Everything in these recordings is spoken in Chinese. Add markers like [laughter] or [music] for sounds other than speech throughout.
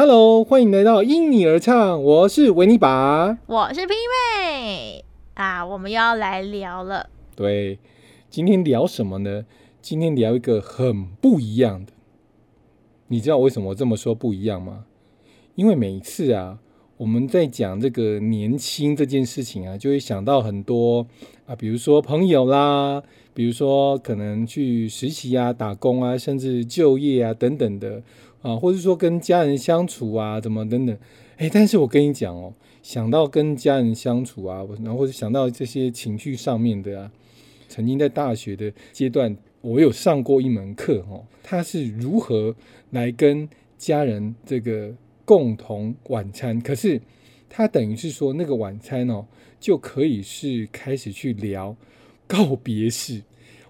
Hello，欢迎来到因你而唱，我是维尼爸，我是 P 妹啊，我们又要来聊了。对，今天聊什么呢？今天聊一个很不一样的。你知道为什么我这么说不一样吗？因为每一次啊，我们在讲这个年轻这件事情啊，就会想到很多啊，比如说朋友啦，比如说可能去实习啊、打工啊，甚至就业啊等等的啊，或者说跟家人相处啊，怎么等等。哎，但是我跟你讲哦，想到跟家人相处啊，然后或者想到这些情绪上面的啊，曾经在大学的阶段。我有上过一门课哦，他是如何来跟家人这个共同晚餐。可是他等于是说，那个晚餐哦，就可以是开始去聊告别式。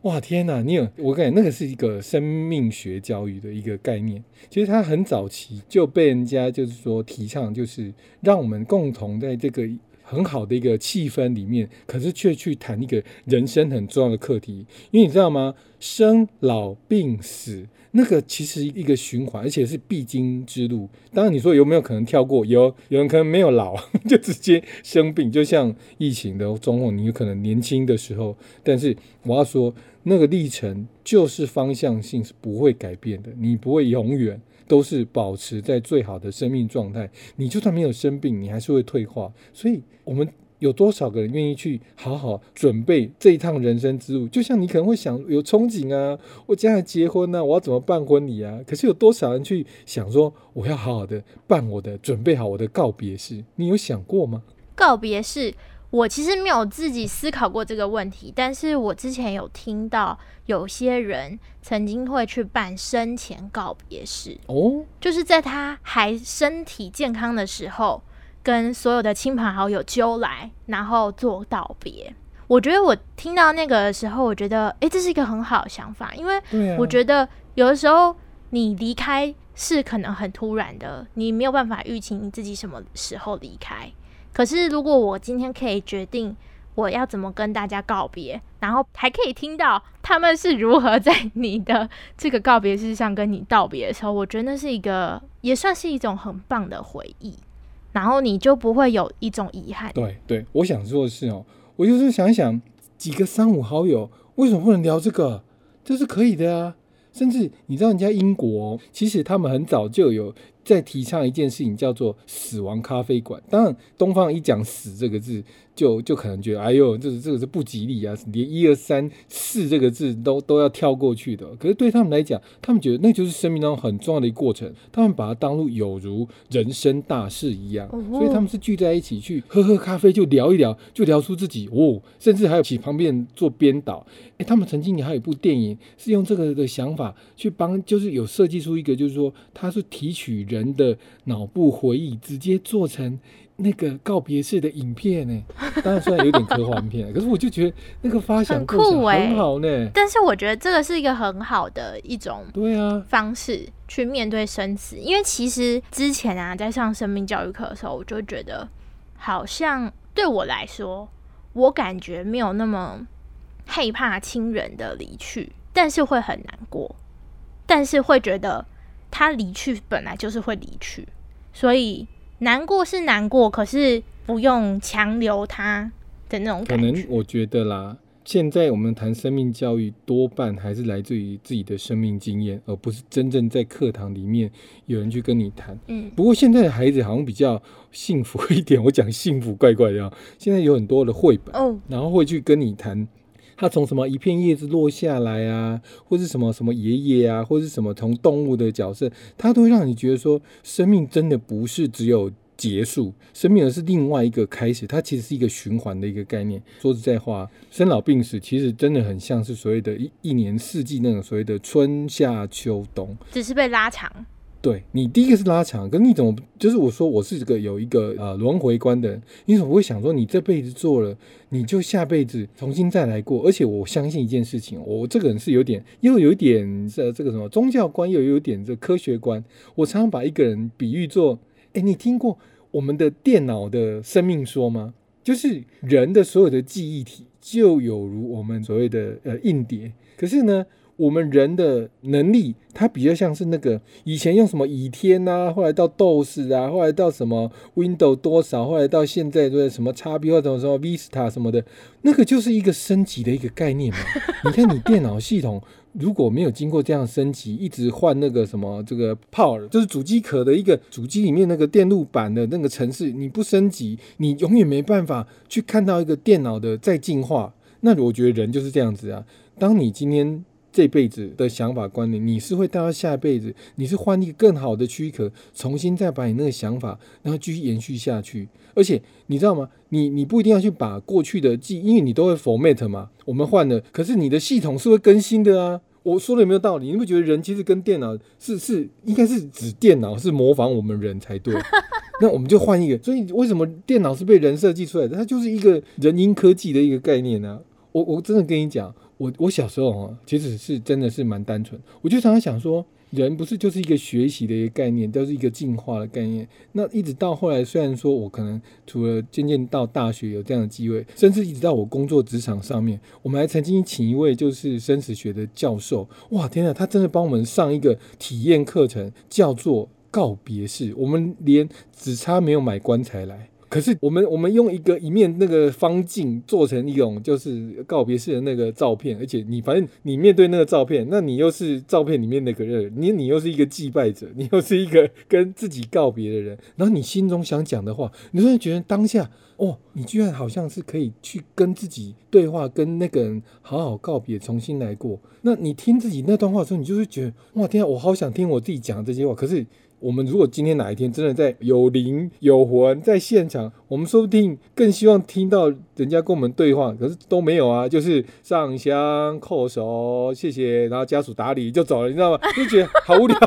哇，天哪！你有我感觉那个是一个生命学教育的一个概念。其实他很早期就被人家就是说提倡，就是让我们共同在这个。很好的一个气氛里面，可是却去谈一个人生很重要的课题，因为你知道吗？生老病死那个其实一个循环，而且是必经之路。当然，你说有没有可能跳过？有，有人可能没有老 [laughs] 就直接生病，就像疫情的中后，你有可能年轻的时候，但是我要说，那个历程就是方向性是不会改变的，你不会永远。都是保持在最好的生命状态，你就算没有生病，你还是会退化。所以，我们有多少个人愿意去好好准备这一趟人生之路？就像你可能会想有憧憬啊，我将来结婚呢，我要怎么办婚礼啊？可是有多少人去想说，我要好好的办我的，准备好我的告别式？你有想过吗？告别式。我其实没有自己思考过这个问题，但是我之前有听到有些人曾经会去办生前告别式哦，就是在他还身体健康的时候，跟所有的亲朋好友揪来，然后做道别。我觉得我听到那个的时候，我觉得诶，这是一个很好的想法，因为我觉得有的时候你离开是可能很突然的，你没有办法预期你自己什么时候离开。可是，如果我今天可以决定我要怎么跟大家告别，然后还可以听到他们是如何在你的这个告别式上跟你道别的时候，我觉得那是一个也算是一种很棒的回忆，然后你就不会有一种遗憾。对对，我想说的是哦，我就是想想几个三五好友为什么不能聊这个？这是可以的啊，甚至你知道人家英国，其实他们很早就有。在提倡一件事情，叫做“死亡咖啡馆”。当然，东方一讲“死”这个字，就就可能觉得，哎呦，这这个是不吉利啊，连一二三四这个字都都要跳过去的。可是对他们来讲，他们觉得那就是生命当中很重要的一个过程，他们把它当做有如人生大事一样，所以他们是聚在一起去喝喝咖啡，就聊一聊，就聊出自己哦，甚至还有请旁边做编导。哎，他们曾经也还有一部电影，是用这个的想法去帮，就是有设计出一个，就是说他是提取。人的脑部回忆直接做成那个告别式的影片呢？当然虽然有点科幻片，[laughs] 可是我就觉得那个发想很酷哎，很好呢。但是我觉得这个是一个很好的一种对啊方式去面对生死，因为其实之前啊在上生命教育课的时候，我就觉得好像对我来说，我感觉没有那么害怕亲人的离去，但是会很难过，但是会觉得。他离去本来就是会离去，所以难过是难过，可是不用强留他的那种感觉。可能我觉得啦，现在我们谈生命教育，多半还是来自于自己的生命经验，而不是真正在课堂里面有人去跟你谈。嗯，不过现在的孩子好像比较幸福一点。我讲幸福怪怪的，现在有很多的绘本，哦，然后会去跟你谈。他从什么一片叶子落下来啊，或是什么什么爷爷啊，或是什么从动物的角色，他都会让你觉得说，生命真的不是只有结束，生命而是另外一个开始。它其实是一个循环的一个概念。说实在话，生老病死其实真的很像是所谓的一一年四季那种所谓的春夏秋冬，只是被拉长。对你第一个是拉长，跟你怎么就是我说我是这个有一个呃轮回观的，你怎么会想说你这辈子做了，你就下辈子重新再来过？而且我相信一件事情，我这个人是有点又有点这这个什么宗教观，又有点这科学观。我常常把一个人比喻做，哎，你听过我们的电脑的生命说吗？就是人的所有的记忆体就有如我们所谓的呃硬碟，可是呢。我们人的能力，它比较像是那个以前用什么倚天啊，后来到 DOS 啊，后来到什么 Windows 多少，后来到现在的什么 x P 或者什么 Vista 什么的，那个就是一个升级的一个概念嘛。[laughs] 你看你电脑系统如果没有经过这样升级，一直换那个什么这个 Power，就是主机壳的一个主机里面那个电路板的那个程式，你不升级，你永远没办法去看到一个电脑的再进化。那我觉得人就是这样子啊，当你今天。这辈子的想法观念，你是会带到下一辈子，你是换一个更好的躯壳，重新再把你那个想法，然后继续延续下去。而且你知道吗？你你不一定要去把过去的记，因为你都会 format 嘛。我们换了，可是你的系统是会更新的啊。我说的有没有道理？你不觉得人其实跟电脑是是应该是指电脑是模仿我们人才对？[laughs] 那我们就换一个。所以为什么电脑是被人设计出来的？它就是一个人因科技的一个概念呢？我我真的跟你讲。我我小时候哈，其实是真的是蛮单纯。我就常常想说，人不是就是一个学习的一个概念，都是一个进化的概念。那一直到后来，虽然说我可能除了渐渐到大学有这样的机会，甚至一直到我工作职场上面，我们还曾经请一位就是生死学的教授。哇，天呐，他真的帮我们上一个体验课程，叫做告别式。我们连只差没有买棺材来。可是我们我们用一个一面那个方镜做成一种就是告别式的那个照片，而且你反正你面对那个照片，那你又是照片里面那个人，你你又是一个祭拜者，你又是一个跟自己告别的人，然后你心中想讲的话，你突然觉得当下哦，你居然好像是可以去跟自己对话，跟那个人好好告别，重新来过。那你听自己那段话的时候，你就会觉得哇天啊，我好想听我自己讲这些话，可是。我们如果今天哪一天真的在有灵有魂在现场，我们说不定更希望听到人家跟我们对话，可是都没有啊，就是上香叩首，谢谢，然后家属打理就走了，你知道吗？就觉得好无聊，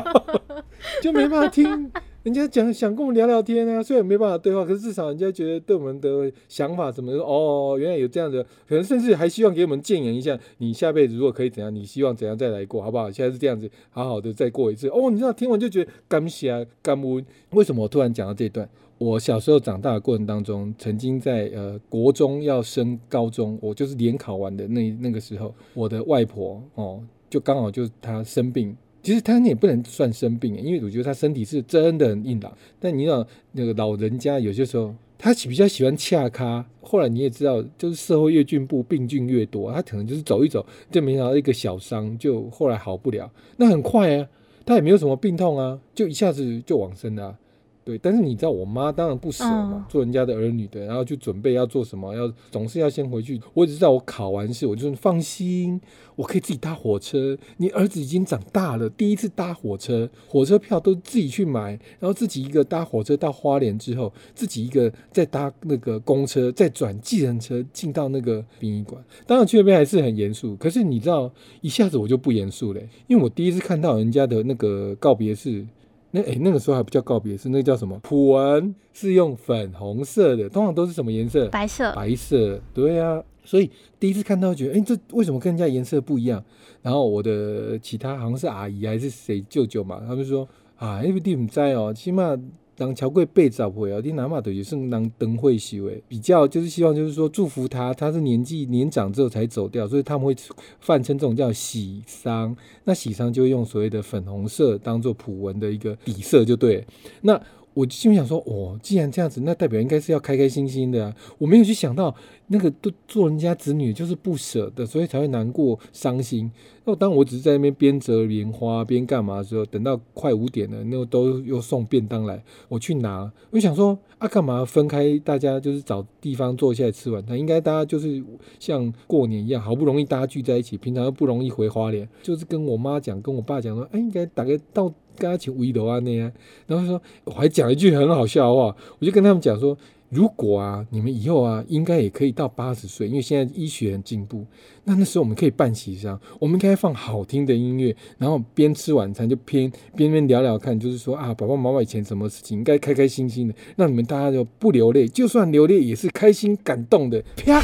[laughs] 就没办法听。人家讲想跟我们聊聊天啊，虽然没办法对话，可是至少人家觉得对我们的想法什么说哦，原来有这样的，可能甚至还希望给我们建言一下，你下辈子如果可以怎样，你希望怎样再来过，好不好？现在是这样子，好好的再过一次哦。你知道听完就觉得感谢感恩。为什么我突然讲到这段？我小时候长大的过程当中，曾经在呃国中要升高中，我就是联考完的那那个时候，我的外婆哦，就刚好就是她生病。其实他也不能算生病，因为我觉得他身体是真的很硬朗。但你知道，那个老人家有些时候他比较喜欢恰咖。后来你也知道，就是社会越进步，病菌越多，他可能就是走一走，就没想到一个小伤，就后来好不了。那很快啊，他也没有什么病痛啊，就一下子就往生了。对，但是你知道，我妈当然不舍嘛，做人家的儿女的，然后就准备要做什么，要总是要先回去。我只知道，我考完试，我就放心，我可以自己搭火车。你儿子已经长大了，第一次搭火车，火车票都自己去买，然后自己一个搭火车到花莲之后，自己一个再搭那个公车，再转计程车进到那个殡仪馆。当然去那边还是很严肃，可是你知道，一下子我就不严肃嘞，因为我第一次看到人家的那个告别式。那哎，那个时候还不叫告别式，那个叫什么？普文是用粉红色的，通常都是什么颜色？白色。白色，对啊。所以第一次看到，觉得哎，这为什么跟人家颜色不一样？然后我的其他好像是阿姨还是谁舅舅嘛，他们说啊，因为地唔在哦，起码。当乔贵被找回啊，你哪嘛的也是当灯会修诶，比较就是希望就是说祝福他，他是年纪年长之后才走掉，所以他们会泛称这种叫喜丧。那喜丧就会用所谓的粉红色当做普文的一个底色就对。那我心里想说，哦，既然这样子，那代表应该是要开开心心的啊。我没有去想到那个都做人家子女就是不舍的，所以才会难过伤心。那当我只是在那边边折莲花边干嘛的时候，等到快五点了，那都又送便当来，我去拿，我想说啊，干嘛分开？大家就是找地方坐下来吃晚餐，应该大家就是像过年一样，好不容易大家聚在一起，平常又不容易回花莲，就是跟我妈讲，跟我爸讲说，哎，应该大概到。跟他请围楼啊那样，然后说我还讲一句很好笑的话，我就跟他们讲说，如果啊你们以后啊应该也可以到八十岁，因为现在医学很进步，那那时候我们可以办喜丧，我们应该放好听的音乐，然后边吃晚餐就边边边聊聊看，就是说啊爸爸妈妈以前什么事情应该开开心心的，让你们大家就不流泪，就算流泪也是开心感动的。啪！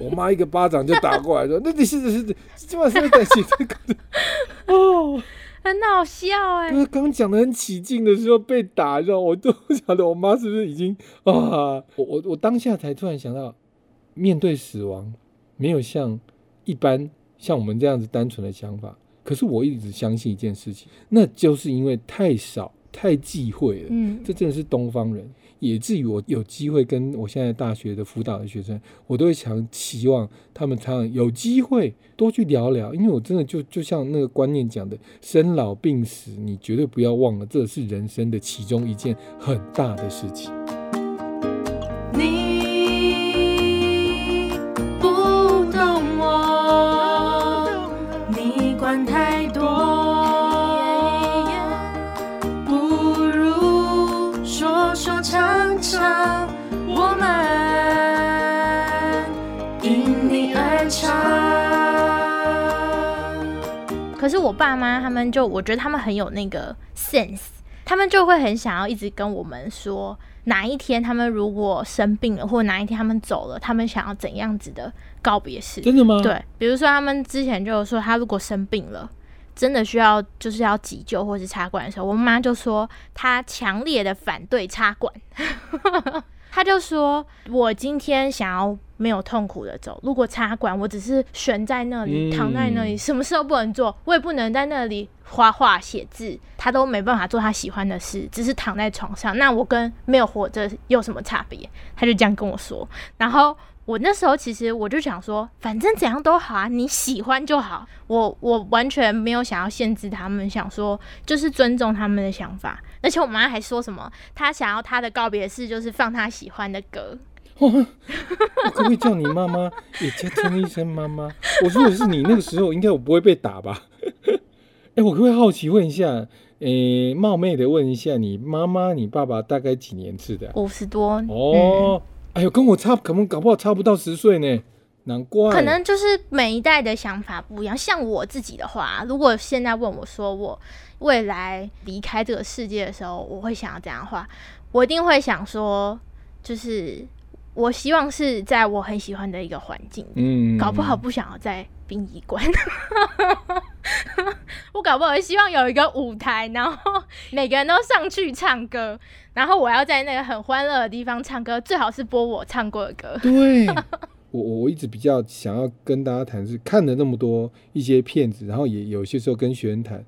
我妈一个巴掌就打过来，说那你是是是，今晚是不是在写这个？哦。很好笑哎！是刚讲的很起劲的时候被打，然后我都 [laughs] 晓得我妈是不是已经啊？我我我当下才突然想到，面对死亡，没有像一般像我们这样子单纯的想法，可是我一直相信一件事情，那就是因为太少太忌讳了。嗯，这真的是东方人。以至于我有机会跟我现在大学的辅导的学生，我都会想期望他们常常有机会多去聊聊，因为我真的就就像那个观念讲的，生老病死，你绝对不要忘了，这是人生的其中一件很大的事情。你。你管太多是我爸妈他们就，我觉得他们很有那个 sense，他们就会很想要一直跟我们说，哪一天他们如果生病了，或哪一天他们走了，他们想要怎样子的告别式？真的吗？对，比如说他们之前就说，他如果生病了，真的需要就是要急救或是插管的时候，我妈就说她强烈的反对插管。他就说：“我今天想要没有痛苦的走，如果插管，我只是悬在那里，躺在那里，什么事都不能做，我也不能在那里画画写字，他都没办法做他喜欢的事，只是躺在床上。那我跟没有活着有什么差别？”他就这样跟我说，然后。我那时候其实我就想说，反正怎样都好啊，你喜欢就好。我我完全没有想要限制他们，想说就是尊重他们的想法。而且我妈还说什么，她想要她的告别式就是放她喜欢的歌。我可不可以叫你妈妈，也叫听一声妈妈？我如果是你那个时候，应该我不会被打吧？[laughs] 哎，我可不可以好奇问一下？诶，冒昧的问一下，你妈妈、你爸爸大概几年次的？五十多哦。哎呦，跟我差，可能搞不好差不到十岁呢，难怪。可能就是每一代的想法不一样。像我自己的话，如果现在问我说我未来离开这个世界的时候，我会想要怎样的话，我一定会想说，就是我希望是在我很喜欢的一个环境，嗯，搞不好不想要在殡仪馆。[laughs] [laughs] 我搞不好希望有一个舞台，然后每个人都上去唱歌，然后我要在那个很欢乐的地方唱歌，最好是播我唱过的歌。对，[laughs] 我我一直比较想要跟大家谈，是看了那么多一些片子，然后也有些时候跟学生谈，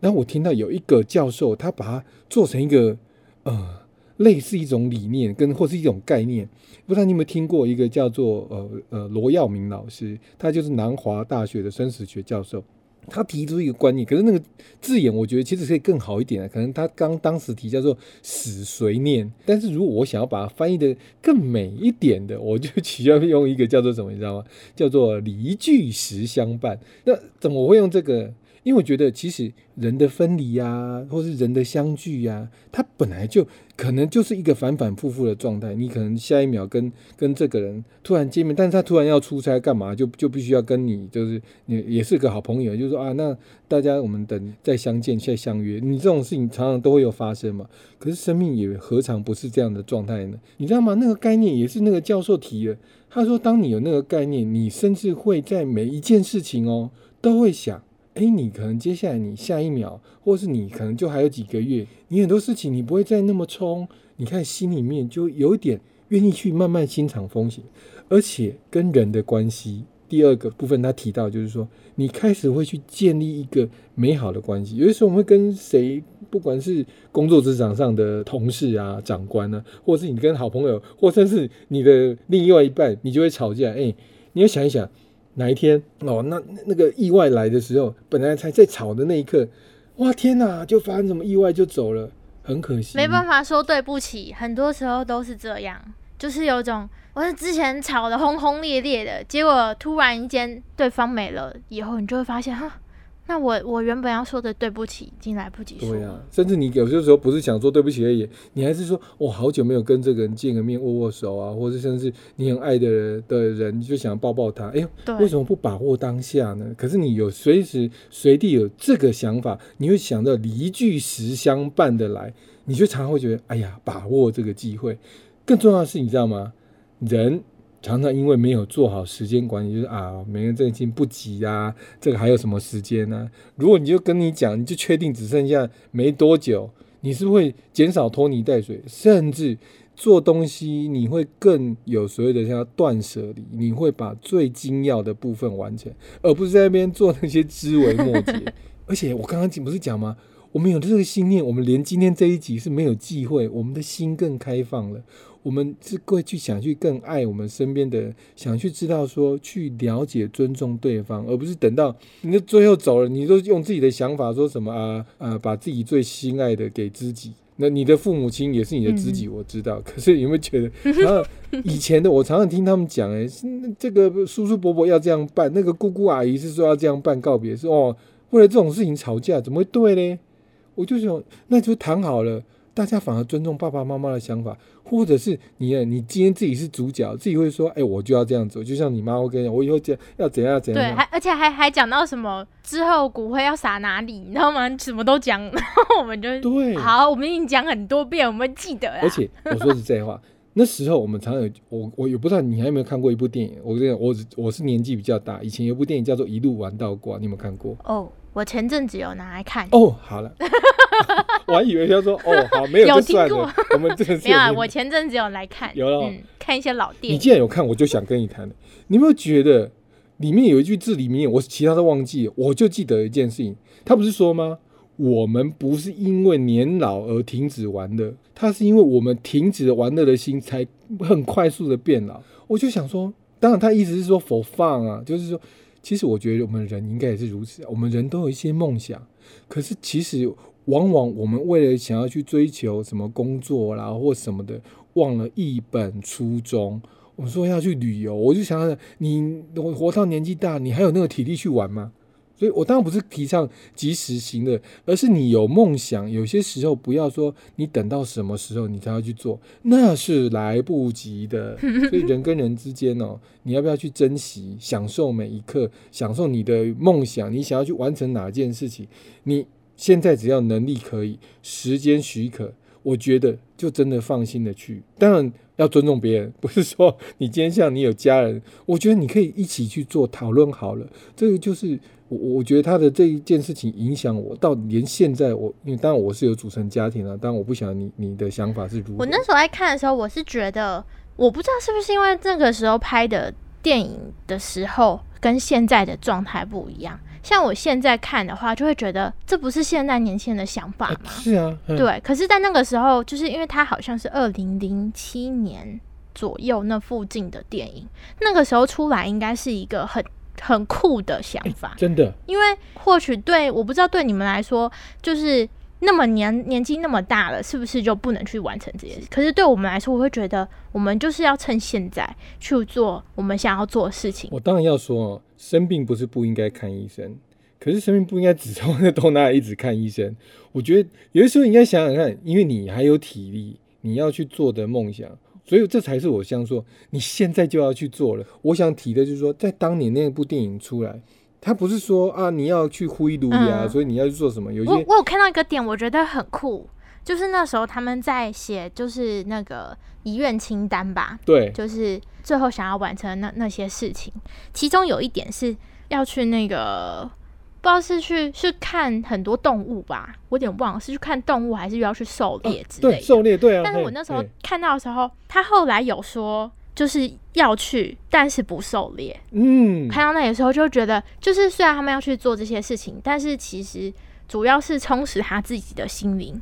然后我听到有一个教授，他把它做成一个呃类似一种理念跟或是一种概念，不知道你有没有听过一个叫做呃呃罗耀明老师，他就是南华大学的生死学教授。他提出一个观念，可是那个字眼，我觉得其实可以更好一点啊。可能他刚当时提叫做“死随念”，但是如果我想要把它翻译的更美一点的，我就需要用一个叫做什么，你知道吗？叫做“离聚时相伴”。那怎么会用这个？因为我觉得，其实人的分离呀，或是人的相聚呀，它本来就可能就是一个反反复复的状态。你可能下一秒跟跟这个人突然见面，但是他突然要出差干嘛，就就必须要跟你，就是你也是个好朋友，就说啊，那大家我们等再相见，再相约。你这种事情常常都会有发生嘛。可是生命也何尝不是这样的状态呢？你知道吗？那个概念也是那个教授提的。他说，当你有那个概念，你甚至会在每一件事情哦，都会想。哎，你可能接下来你下一秒，或是你可能就还有几个月，你很多事情你不会再那么冲，你看心里面就有点愿意去慢慢欣赏风景，而且跟人的关系，第二个部分他提到就是说，你开始会去建立一个美好的关系。有的时候我们会跟谁，不管是工作职场上的同事啊、长官呢，或者是你跟好朋友，或者是你的另外一半，你就会吵架。哎，你要想一想。哪一天哦？那那个意外来的时候，本来才在吵的那一刻，哇天哪！就发生什么意外就走了，很可惜。没办法说对不起，很多时候都是这样，就是有种我是之前吵得轰轰烈烈的，结果突然间对方没了以后，你就会发现哈。那我我原本要说的对不起，已经来不及说。对啊，甚至你有些时候不是想说对不起而已，你还是说，我好久没有跟这个人见个面，握握手啊，或者甚至你很爱的人的人，就想抱抱他。哎呦，为什么不把握当下呢？可是你有随时随地有这个想法，你会想到离聚时相伴的来，你就常会觉得，哎呀，把握这个机会。更重要的是，你知道吗？人。常常因为没有做好时间管理，就是啊，每个人正心不急啊，这个还有什么时间呢？如果你就跟你讲，你就确定只剩下没多久，你是会减少拖泥带水，甚至做东西你会更有所谓的像断舍离，你会把最精要的部分完成，而不是在那边做那些枝微末节。[laughs] 而且我刚刚不是讲吗？我们有这个信念，我们连今天这一集是没有忌讳，我们的心更开放了。我们是会去想去更爱我们身边的人，想去知道说去了解、尊重对方，而不是等到你最后走了，你都用自己的想法说什么啊啊，把自己最心爱的给知己。那你的父母亲也是你的知己，我知道。可是有没有觉得，然后以前的我常常听他们讲，哎，这个叔叔伯伯要这样办，那个姑姑阿姨是说要这样办告别，是哦，为了这种事情吵架，怎么会对呢？我就想，那就谈好了，大家反而尊重爸爸妈妈的想法，或者是你，你今天自己是主角，自己会说，哎，我就要这样子，就像你妈会跟你讲，我以后这样要怎样怎样。对，还而且还还讲到什么之后骨灰要撒哪里，你知道吗？[laughs] 什么都讲，然后我们就对，好，我们已经讲很多遍，我们记得。而且我说实在话，那时候我们常有我我也不知道你还有没有看过一部电影，我跟我我是年纪比较大，以前有部电影叫做《一路玩到挂》，你有没有看过？哦。我前阵子有拿来看哦，好了，[laughs] 我还以为他说哦好没有就算了，我们这 [laughs] 没有啊，我前阵子有来看，有了看一些老电影。你既然有看，我就想跟你谈你有没有觉得里面有一句字里面，我其他都忘记，我就记得一件事情，他不是说吗？我们不是因为年老而停止玩乐，他是因为我们停止了玩乐的心才很快速的变老。我就想说，当然他意思是说否放啊，就是说。其实我觉得我们人应该也是如此，我们人都有一些梦想，可是其实往往我们为了想要去追求什么工作啦或什么的，忘了一本初衷。我说要去旅游，我就想想你活到年纪大，你还有那个体力去玩吗？所以，我当然不是提倡及时行乐，而是你有梦想，有些时候不要说你等到什么时候你才要去做，那是来不及的。[laughs] 所以，人跟人之间哦，你要不要去珍惜、享受每一刻，享受你的梦想？你想要去完成哪件事情？你现在只要能力可以，时间许可，我觉得就真的放心的去。当然要尊重别人，不是说你今天像你有家人，我觉得你可以一起去做讨论好了。这个就是。我我觉得他的这一件事情影响我，到连现在我，因为当然我是有组成家庭了，但我不晓得你你的想法是如何。我那时候在看的时候，我是觉得，我不知道是不是因为那个时候拍的电影的时候跟现在的状态不一样。像我现在看的话，就会觉得这不是现代年轻人的想法吗？是啊，对。可是，在那个时候，就是因为它好像是二零零七年左右那附近的电影，那个时候出来应该是一个很。很酷的想法，真的。因为或许对我不知道对你们来说，就是那么年年纪那么大了，是不是就不能去完成这件事？可是对我们来说，我会觉得我们就是要趁现在去做我们想要做的事情。我当然要说，生病不是不应该看医生，可是生病不应该只从那都拿来一直看医生。我觉得有的时候应该想想看，因为你还有体力，你要去做的梦想。所以这才是我想说，你现在就要去做了。我想提的就是说，在当年那部电影出来，他不是说啊你要去挥炉呀，所以你要去做什么？有些我有看到一个点，我觉得很酷，就是那时候他们在写，就是那个遗愿清单吧。对，就是最后想要完成那那些事情，其中有一点是要去那个。不知道是去是看很多动物吧，我有点忘了是去看动物还是要去狩猎之类。对，狩猎对啊。但是我那时候看到的时候，他后来有说就是要去，但是不狩猎。嗯，看到那的时候就觉得，就是虽然他们要去做这些事情，但是其实主要是充实他自己的心灵，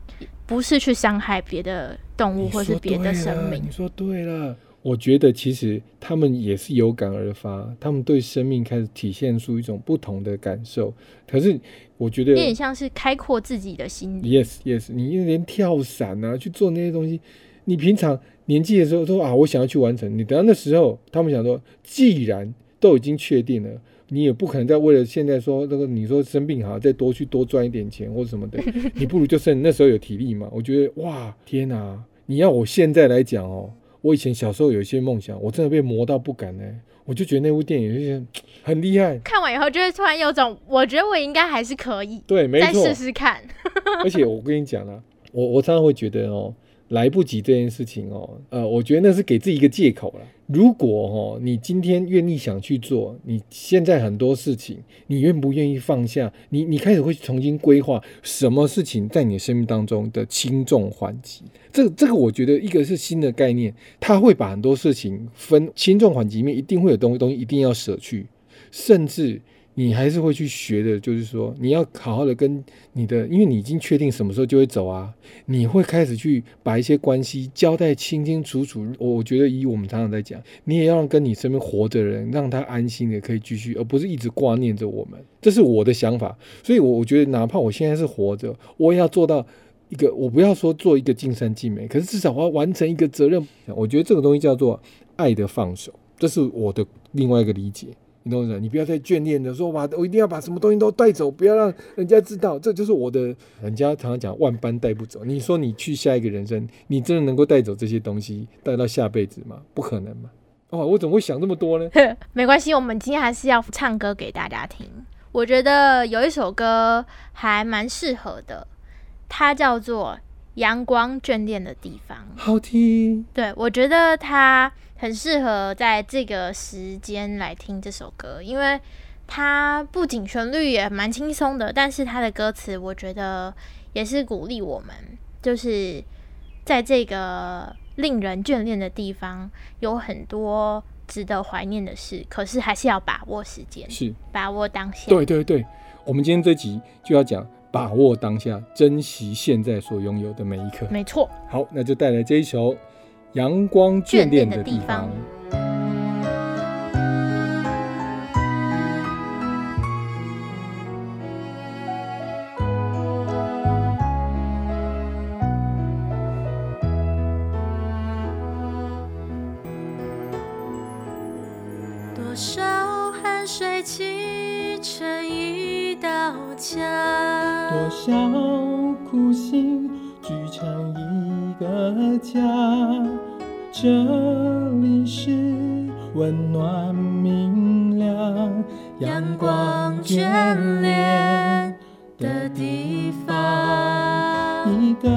不是去伤害别的动物或是别的生命。你说对了。我觉得其实他们也是有感而发，他们对生命开始体现出一种不同的感受。可是我觉得有点像是开阔自己的心。Yes, Yes，你连跳伞啊，去做那些东西，你平常年纪的时候说啊，我想要去完成。你等到那时候，他们想说，既然都已经确定了，你也不可能再为了现在说那个你说生病好，再多去多赚一点钱或者什么的，[laughs] 你不如就剩那时候有体力嘛。我觉得哇，天哪！你要我现在来讲哦。我以前小时候有一些梦想，我真的被磨到不敢呢。我就觉得那部电影就是很厉害，看完以后就会突然有种，我觉得我应该还是可以，对，没错，再试试看。而且我跟你讲啊，我我常常会觉得哦，来不及这件事情哦，呃，我觉得那是给自己一个借口了。如果哦，你今天愿意想去做，你现在很多事情，你愿不愿意放下？你你开始会重新规划什么事情在你生命当中的轻重缓急。这这个我觉得一个是新的概念，他会把很多事情分轻重缓急面，一定会有东西东西一定要舍去，甚至。你还是会去学的，就是说你要好好的跟你的，因为你已经确定什么时候就会走啊，你会开始去把一些关系交代清清楚楚。我我觉得以我们常常在讲，你也要让跟你身边活着的人，让他安心的可以继续，而不是一直挂念着我们。这是我的想法，所以，我我觉得哪怕我现在是活着，我也要做到一个，我不要说做一个尽善尽美，可是至少我要完成一个责任。我觉得这个东西叫做爱的放手，这是我的另外一个理解。你懂我意你不要再眷恋的说，哇，我一定要把什么东西都带走，不要让人家知道，这就是我的。人家常常讲万般带不走，你说你去下一个人生，你真的能够带走这些东西，带到下辈子吗？不可能嘛！哦，我怎么会想这么多呢？[laughs] 没关系，我们今天还是要唱歌给大家听。我觉得有一首歌还蛮适合的，它叫做《阳光眷恋的地方》，好听。对，我觉得它。很适合在这个时间来听这首歌，因为它不仅旋律也蛮轻松的，但是它的歌词我觉得也是鼓励我们，就是在这个令人眷恋的地方，有很多值得怀念的事，可是还是要把握时间，是把握当下。对对对，我们今天这集就要讲把握当下，珍惜现在所拥有的每一刻。没错。好，那就带来这一首。阳光眷恋的地方。多少汗水砌成一道墙，多少苦心聚成一个家。这里是温暖明亮、阳光眷恋的地方。一个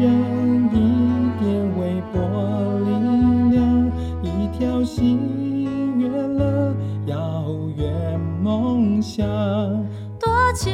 人，一点微薄力量，一条心，圆了遥远梦想。多情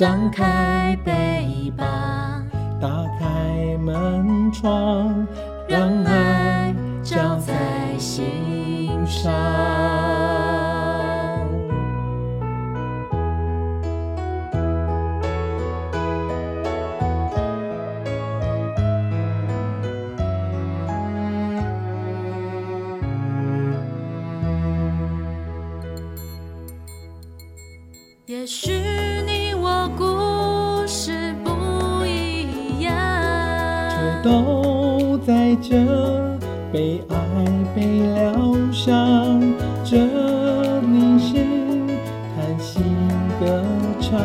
张开背膀，都在这。被爱被疗伤，这里是谈心歌唱，